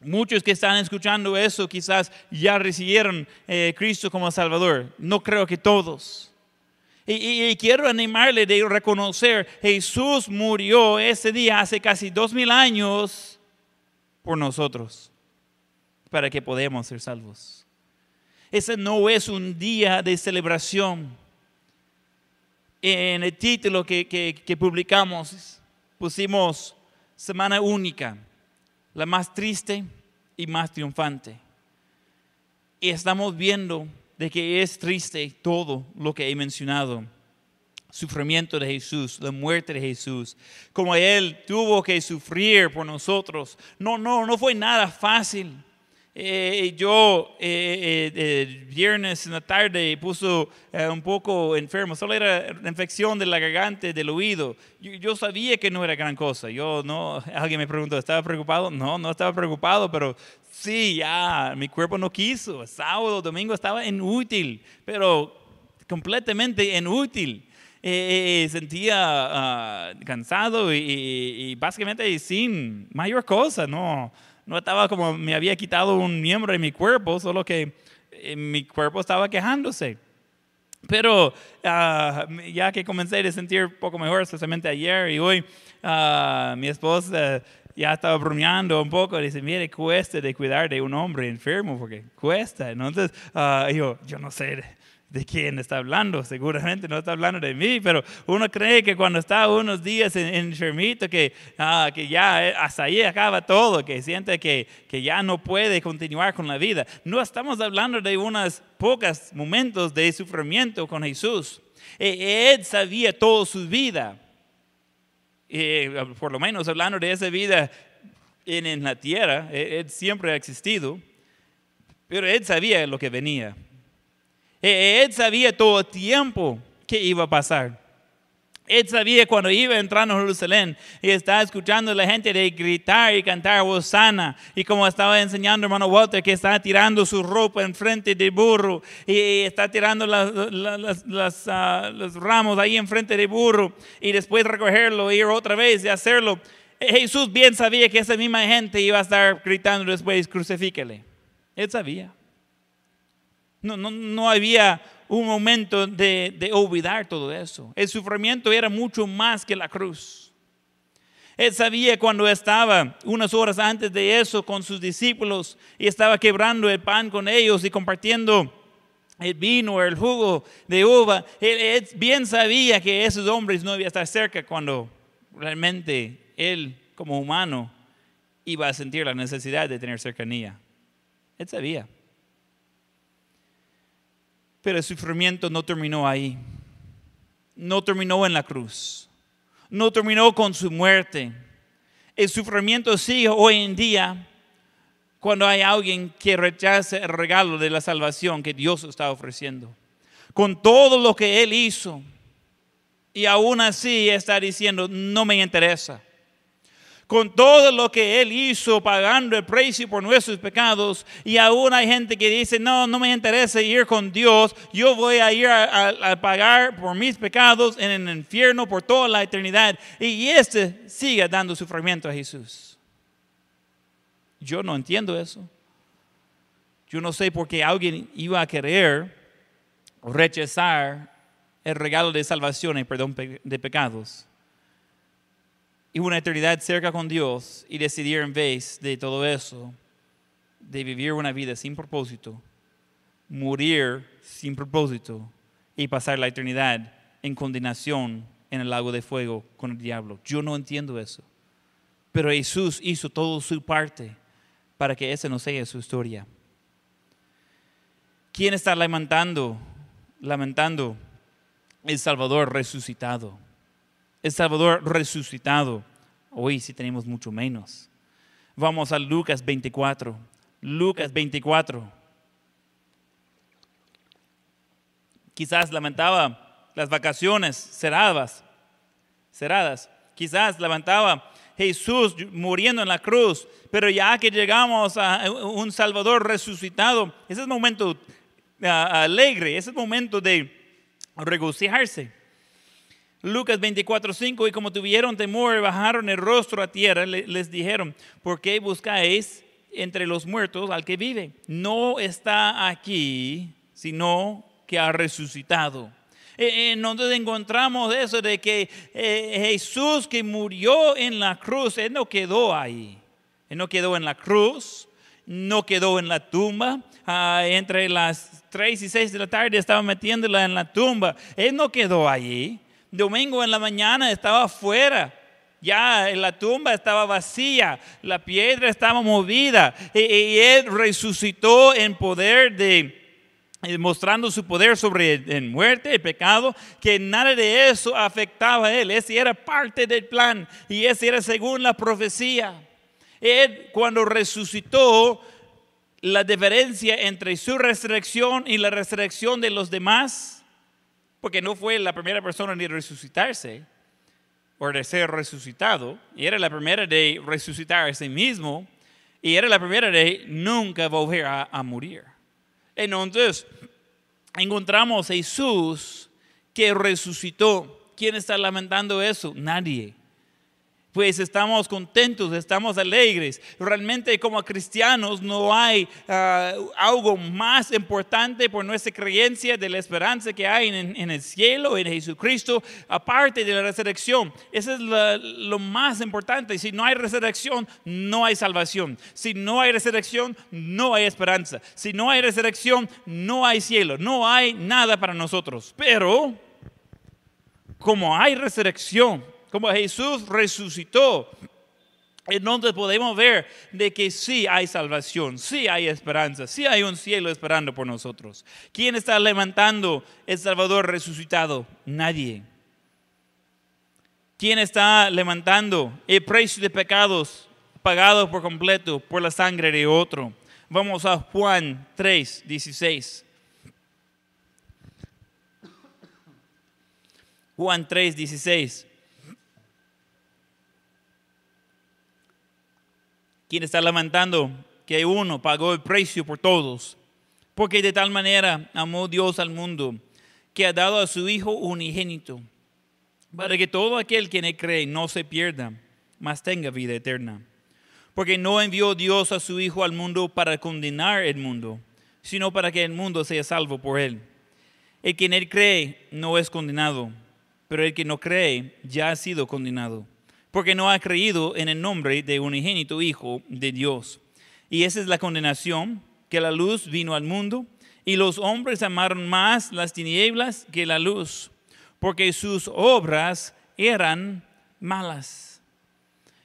B: Muchos que están escuchando eso quizás ya recibieron eh, Cristo como Salvador. No creo que todos. Y, quiero animarle de reconocer, Jesús murió ese día hace casi dos mil años por nosotros, para que podamos ser salvos. Ese no es un día de celebración en el título que, publicamos pusimos Semana Única, la más triste y más triunfante. Y estamos viendo de que es triste todo lo que he mencionado. Sufrimiento de Jesús, la muerte de Jesús, como Él tuvo que sufrir por nosotros. No, no, no fue nada fácil. Eh, yo eh, eh, viernes en la tarde puso eh, un poco enfermo, solo era infección de la garganta, del oído. Yo, yo sabía que no era gran cosa. Yo no, alguien me preguntó, ¿estaba preocupado? No, no estaba preocupado, pero sí, ya, mi cuerpo no quiso. Sábado, domingo estaba inútil, pero completamente inútil. Eh, eh, sentía ah, cansado y, y- y básicamente sin mayor cosa, no, no estaba como me había quitado un miembro de mi cuerpo, solo que eh, mi cuerpo estaba quejándose. Pero ah, ya que comencé a sentir un poco mejor, especialmente ayer y hoy, ah, mi esposa ya estaba bromeando un poco. Dice, mire, cuesta de cuidar de un hombre enfermo porque cuesta. Entonces, ah, yo, yo no sé de, quién está hablando. Seguramente no está hablando de mí, pero uno cree que cuando está unos días en, en enfermito, que, ah, que ya eh, hasta ahí acaba todo, que siente que, que ya no puede continuar con la vida. No estamos hablando de unos pocos momentos de sufrimiento con Jesús. Eh, Él sabía toda su vida eh, por lo menos hablando de esa vida en, en la tierra, eh, él siempre ha existido, pero él sabía lo que venía. Eh, Él sabía todo el tiempo que iba a pasar. Él sabía cuando iba entrando a Jerusalén y estaba escuchando a la gente gritar y cantar Hosanna. Y como estaba enseñando hermano Walter que estaba tirando su ropa en frente del burro y está tirando las- las- las- ah, los ramos ahí en frente del burro y después recogerlo, ir otra vez y hacerlo. Eh, Jesús bien sabía que esa misma gente iba a estar gritando después, crucifíquele. Él sabía. No, no, no había un momento de, olvidar todo eso. El sufrimiento era mucho más que la cruz. Él sabía cuando estaba unas horas antes de eso con sus discípulos y estaba quebrando el pan con ellos y compartiendo el vino, el jugo de uva. Él, él bien sabía que esos hombres no iban a estar cerca cuando realmente él, como humano, iba a sentir la necesidad de tener cercanía. Él sabía. Pero el sufrimiento no terminó ahí. No terminó en la cruz. No terminó con su muerte. El sufrimiento sigue hoy en día cuando hay alguien que rechaza el regalo de la salvación que Dios está ofreciendo. Con todo lo que Él hizo. Y aún así está diciendo, no me interesa con todo lo que Él hizo, pagando el precio por nuestros pecados, y aún hay gente que dice, no, no me interesa ir con Dios, yo voy a ir a, pagar por mis pecados en el infierno por toda la eternidad, y este sigue dando sufrimiento a Jesús. Yo no entiendo eso. Yo no sé por qué alguien iba a querer rechazar el regalo de salvación y perdón pe- de pecados y una eternidad cerca con Dios y decidir en vez de todo eso, de vivir una vida sin propósito, morir sin propósito y pasar la eternidad en condenación en el lago de fuego con el diablo. Yo no entiendo eso. Pero Jesús hizo todo su parte para que esa no sea su historia. ¿Quién está lamentando? Lamentando el Salvador resucitado. El Salvador resucitado. Hoy sí tenemos mucho menos. Vamos a Lucas 24. Lucas 24. Quizás lamentaba las vacaciones cerradas, cerradas. Quizás lamentaba Jesús muriendo en la cruz, pero ya que llegamos a un Salvador resucitado, ese es el momento ah, alegre, ese es el momento de regocijarse. Lucas 24, 5, y como tuvieron temor, bajaron el rostro a tierra, le- les dijeron, ¿por qué buscáis entre los muertos al que vive? No está aquí, sino que ha resucitado. Eh, Entonces encontramos eso de que eh, Jesús que murió en la cruz, Él no quedó ahí. Él no quedó en la cruz, no quedó en la tumba. Ah, entre las 3 y 6 de la tarde estaba metiéndola en la tumba. Él no quedó allí. Domingo en la mañana estaba afuera. Ya la tumba estaba vacía, la piedra estaba movida y, él resucitó en poder de, eh, mostrando su poder sobre el muerte, el pecado, que nada de eso afectaba a él. Ese era parte del plan y ese era según la profecía. Él cuando resucitó, la diferencia entre su resurrección y la resurrección de los demás, porque no fue la primera persona ni resucitarse o de ser resucitado, y era la primera de resucitar a sí mismo, y era la primera de nunca volver a, a morir. Entonces, encontramos a Jesús que resucitó. ¿Quién está lamentando eso? Nadie pues estamos contentos, estamos alegres. Realmente como cristianos no hay ah, algo más importante por nuestra creencia de la esperanza que hay en, el cielo, en Jesucristo, aparte de la resurrección. Eso es lo más importante. Si no hay resurrección, no hay salvación. Si no hay resurrección, no hay esperanza. Si no hay resurrección, no hay cielo. No hay nada para nosotros. Pero como hay resurrección, como Jesús resucitó, entonces podemos ver de que sí hay salvación, sí hay esperanza, sí hay un cielo esperando por nosotros. ¿Quién está levantando el Salvador resucitado? Nadie. ¿Quién está levantando el precio de pecados pagado por completo por la sangre de otro? Vamos a Juan 3, 16. Juan 3, 16. Quien está lamentando que uno pagó el precio por todos. Porque de tal manera amó Dios al mundo que ha dado a su Hijo unigénito, para que todo aquel que le cree no se pierda, mas tenga vida eterna. Porque no envió Dios a su Hijo al mundo para condenar el mundo, sino para que el mundo sea salvo por él. El que en él cree no es condenado, pero el que no cree ya ha sido condenado porque no ha creído en el nombre de unigénito Hijo de Dios. Y esa es la condenación, que la luz vino al mundo y los hombres amaron más las tinieblas que la luz, porque sus obras eran malas.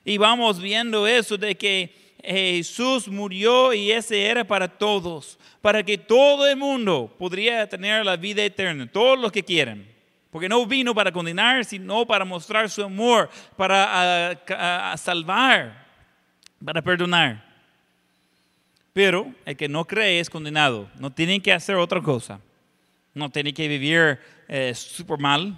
B: Y vamos viendo eso de que Jesús murió y ese era para todos, para que todo el mundo podría tener la vida eterna, todos los que quieran. Porque no vino para condenar, sino para mostrar su amor, para salvar, para perdonar. Pero el que no cree es condenado. No tiene que hacer otra cosa. No tiene que vivir eh, súper mal.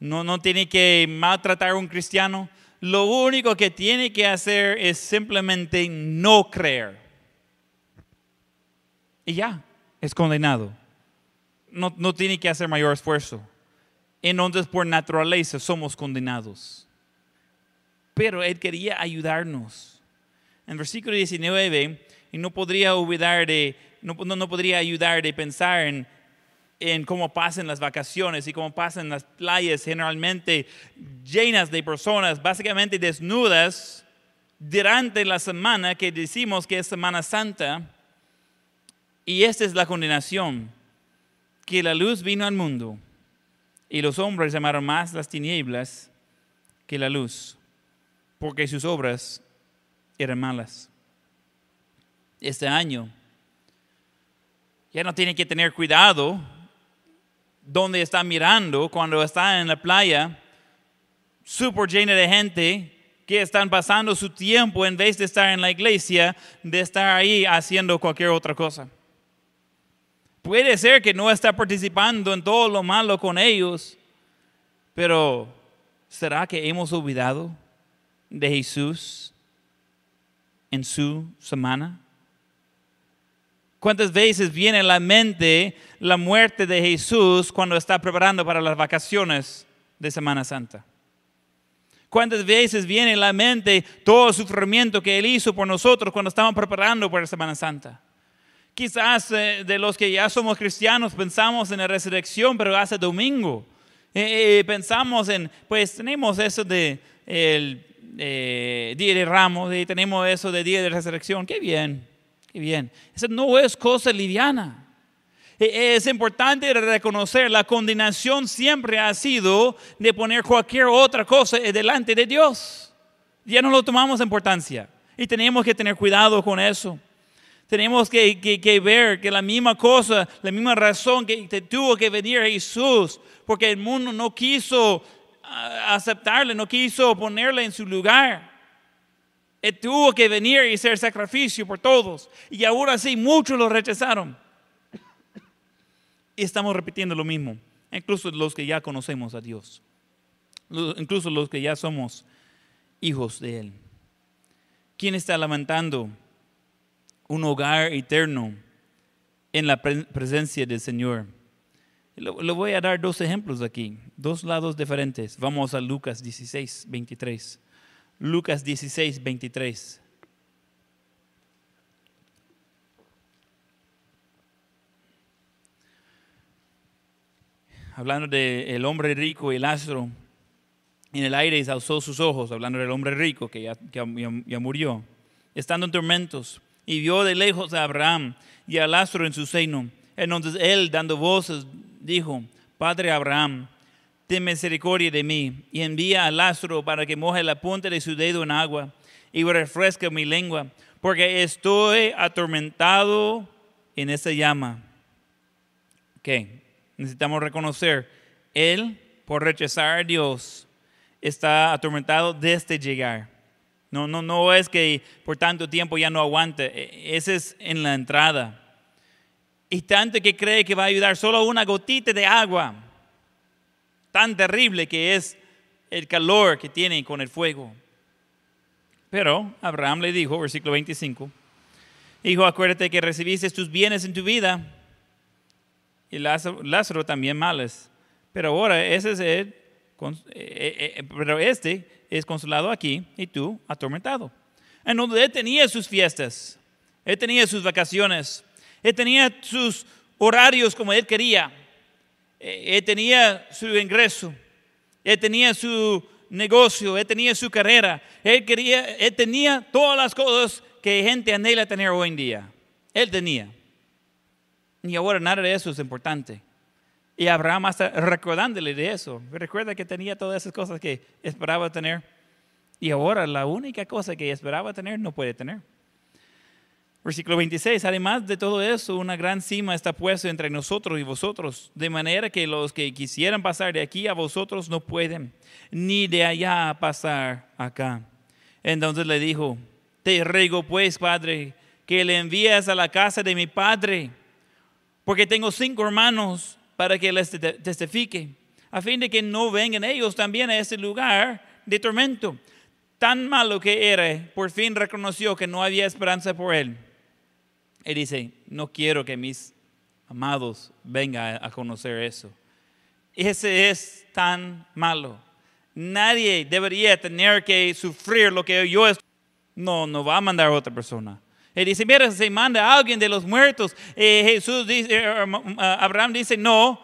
B: No, no tiene que maltratar a un cristiano. Lo único que tiene que hacer es simplemente no creer. Y ya, es condenado. No, no tiene que hacer mayor esfuerzo entonces por naturaleza somos condenados. Pero Él quería ayudarnos. En versículo 19, y no podría olvidar de, no, no podría ayudar de pensar en, en cómo pasan las vacaciones y cómo pasan las playas generalmente llenas de personas, básicamente desnudas, durante la semana que decimos que es Semana Santa. Y esta es la condenación, que la luz vino al mundo y los hombres llamaron más las tinieblas que la luz, porque sus obras eran malas. Este año ya no tiene que tener cuidado donde está mirando cuando está en la playa, súper llena de gente que están pasando su tiempo en vez de estar en la iglesia, de estar ahí haciendo cualquier otra cosa. Puede ser que no está participando en todo lo malo con ellos, pero ¿será que hemos olvidado de Jesús en su semana? ¿Cuántas veces viene a la mente la muerte de Jesús cuando está preparando para las vacaciones de Semana Santa? ¿Cuántas veces viene a la mente todo el sufrimiento que Él hizo por nosotros cuando estábamos preparando para Semana Santa? Quizás eh, de los que ya somos cristianos pensamos en la resurrección, pero hace domingo. Eh, eh, pensamos en, pues tenemos eso de el Día de Ramos, y tenemos eso de Día de Resurrección. Qué bien, qué bien. Eso no es cosa liviana. Es importante reconocer, la condenación siempre ha sido de poner cualquier otra cosa delante de Dios. Ya no lo tomamos importancia y tenemos que tener cuidado con eso. Tenemos que, ver que la misma cosa, la misma razón que tuvo que venir Jesús, porque el mundo no quiso ah, aceptarle, no quiso ponerle en su lugar. Él tuvo que venir y ser sacrificio por todos. Y aún así muchos lo rechazaron. Y estamos repitiendo lo mismo. Incluso los que ya conocemos a Dios. Incluso los que ya somos hijos de Él. ¿Quién está lamentando un hogar eterno en la presencia del Señor? Le voy a dar dos ejemplos aquí, dos lados diferentes. Vamos a Lucas 16, 23. Lucas 16, 23. Hablando del hombre rico y Lázaro, en el aire alzó sus ojos, hablando del hombre rico que ya, murió, estando en tormentos, y vio de lejos a Abraham y a Lázaro en su seno. Entonces él, dando voces, dijo, Padre Abraham, ten misericordia de mí y envía a Lázaro para que moje la punta de su dedo en agua y refresque mi lengua, porque estoy atormentado en esa llama. ¿Qué? Necesitamos reconocer, él, por rechazar a Dios, está atormentado desde llegar. No, no, no es que por tanto tiempo ya no aguante. E, ese es en la entrada. Y tanto que cree que va a ayudar solo una gotita de agua. Tan terrible que es el calor que tiene con el fuego. Pero Abraham le dijo, versículo 25, Hijo, acuérdate que recibiste tus bienes en tu vida y Lázaro, Lázaro también males. Pero ahora ese es el eh, eh, eh, pero este es consolado aquí y tú atormentado. En donde él tenía sus fiestas, él tenía sus vacaciones, él tenía sus horarios como él quería, él tenía su ingreso, él tenía su negocio, él tenía su carrera, él, quería, él tenía todas las cosas que gente anhela tener hoy en día. Él tenía. Y ahora nada de eso es importante. Y Abraham hasta recordándole de eso. Recuerda que tenía todas esas cosas que esperaba tener. Y ahora la única cosa que esperaba tener no puede tener. Versículo 26. Además de todo eso, una gran cima está puesta entre nosotros y vosotros, de manera que los que quisieran pasar de aquí a vosotros no pueden, ni de allá pasar acá. Entonces le dijo, te ruego pues, Padre, que le envíes a la casa de mi Padre, porque tengo cinco hermanos para que les testifique, a fin de que no vengan ellos también a ese lugar de tormento. Tan malo que era, por fin reconoció que no había esperanza por él. Él dice, no quiero que mis amados vengan a conocer eso. Ese es tan malo. Nadie debería tener que sufrir lo que yo estoy. No, no va a mandar a otra persona. Él dice, mira, se manda alguien de los muertos. Eh, Jesús dice, eh, eh, Abraham dice, no,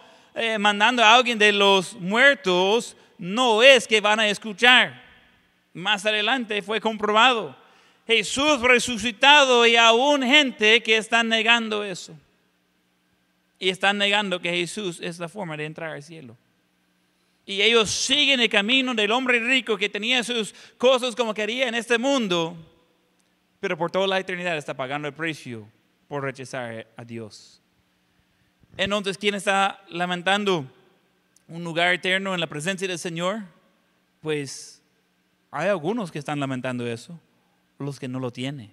B: mandando a alguien de los muertos no es que van a escuchar. Más adelante fue comprobado. Jesús resucitado y aún gente que están negando eso. Y están negando que Jesús es la forma de entrar al cielo. Y ellos siguen el camino del hombre rico que tenía sus cosas como quería en este mundo pero por toda la eternidad está pagando el precio por rechazar a Dios. Entonces, ¿quién está lamentando un lugar eterno en la presencia del Señor? Pues hay algunos que están lamentando eso, los que no lo tienen.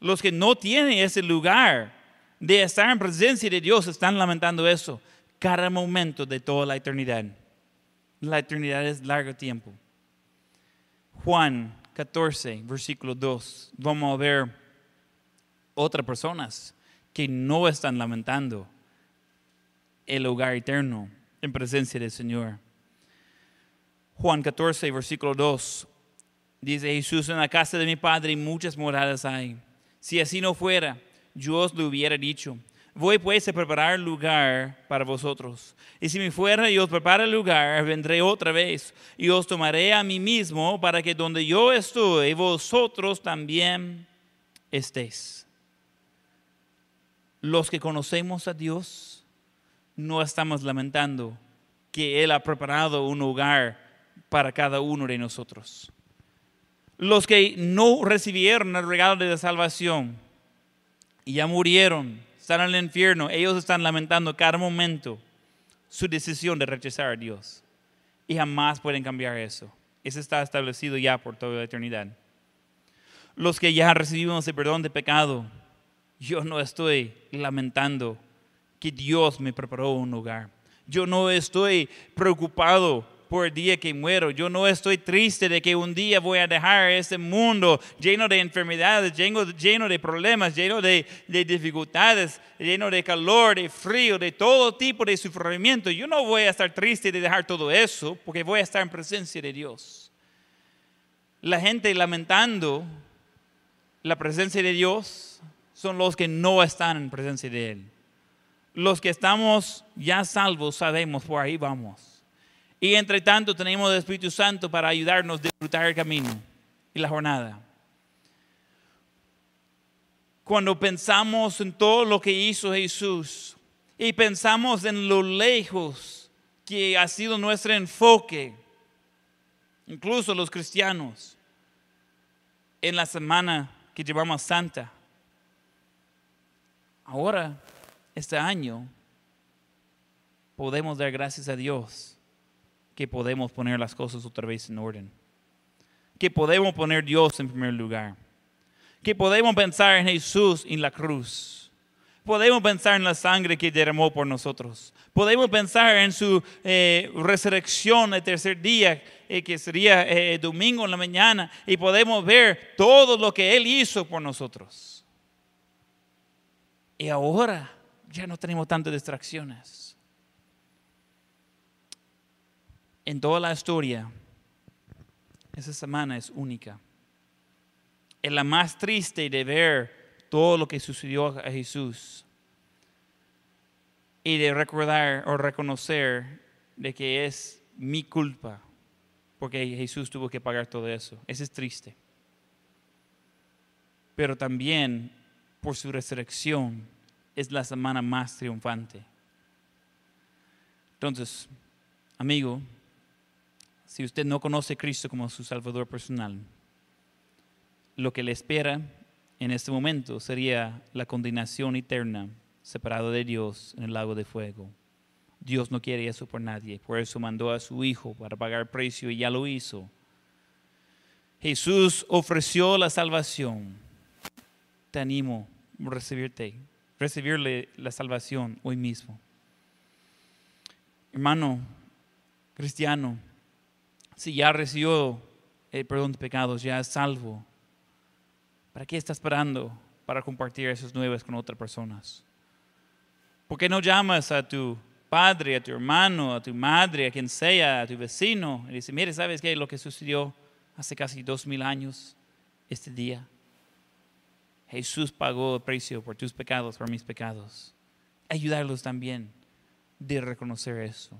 B: Los que no tienen ese lugar de estar en presencia de Dios están lamentando eso cada momento de toda la eternidad. La eternidad es largo tiempo. Juan 14, versículo 2, vamos a ver otras personas que no están lamentando el hogar eterno en presencia del Señor. Juan 14, versículo 2, dice Jesús, en la casa de mi Padre muchas moradas hay. Si así no fuera, yo os lo hubiera dicho Voy pues a preparar lugar para vosotros. Y si me fuera y os prepara el lugar, vendré otra vez y os tomaré a mí mismo para que donde yo estoy, vosotros también estéis. Los que conocemos a Dios, no estamos lamentando que Él ha preparado un lugar para cada uno de nosotros. Los que no recibieron el regalo de la salvación y ya murieron, están en el infierno, ellos están lamentando cada momento su decisión de rechazar a Dios. Y jamás pueden cambiar eso. Eso está establecido ya por toda la eternidad. Los que ya recibimos el perdón de pecado, yo no estoy lamentando que Dios me preparó un lugar. Yo no estoy preocupado por el día que muero. Yo no estoy triste de que un día voy a dejar este mundo lleno de enfermedades, lleno, lleno de problemas, lleno de, de dificultades, lleno de calor, de frío, de todo tipo de sufrimiento. Yo no voy a estar triste de dejar todo eso porque voy a estar en presencia de Dios. La gente lamentando la presencia de Dios son los que no están en presencia de Él. Los que estamos ya salvos sabemos por ahí vamos. Y entre tanto tenemos el Espíritu Santo para ayudarnos a disfrutar el camino y la jornada. Cuando pensamos en todo lo que hizo Jesús y pensamos en lo lejos que ha sido nuestro enfoque, incluso los cristianos, en la semana que llevamos Santa, ahora, este año, podemos dar gracias a Dios que podemos poner las cosas otra vez en orden. Que podemos poner Dios en primer lugar. Que podemos pensar en Jesús en la cruz. Podemos pensar en la sangre que derramó por nosotros. Podemos pensar en su eh, resurrección el tercer día, eh, que sería eh, domingo en la mañana, y podemos ver todo lo que Él hizo por nosotros. Y ahora ya no tenemos tantas distracciones en toda la historia, esa semana es única. Es la más triste de ver todo lo que sucedió a Jesús y de recordar o reconocer de que es mi culpa porque Jesús tuvo que pagar todo eso. Eso es triste. Pero también por su resurrección es la semana más triunfante. Entonces, amigo, si usted no conoce a Cristo como su Salvador personal, lo que le espera en este momento sería la condenación eterna, separado de Dios en el lago de fuego. Dios no quiere eso por nadie, por eso mandó a su Hijo para pagar precio y ya lo hizo. Jesús ofreció la salvación. Te animo a recibirte, recibirle la salvación hoy mismo. Hermano cristiano, si ya recibió el perdón de pecados, ya es salvo, ¿para qué está esperando para compartir esas nuevas con otras personas? ¿Por qué no llamas a tu padre, a tu hermano, a tu madre, a quien sea, a tu vecino, y dices, mire, ¿sabes qué? Lo que sucedió hace casi dos mil años, este día. Jesús pagó el precio por tus pecados, por mis pecados. Ayudarlos también de reconocer eso.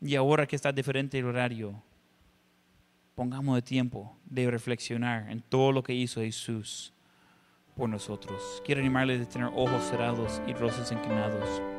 B: Y ahora que está diferente el horario, pongamos de tiempo de reflexionar en todo lo que hizo Jesús por nosotros. Quiero animarles a tener ojos cerrados y rostros inclinados.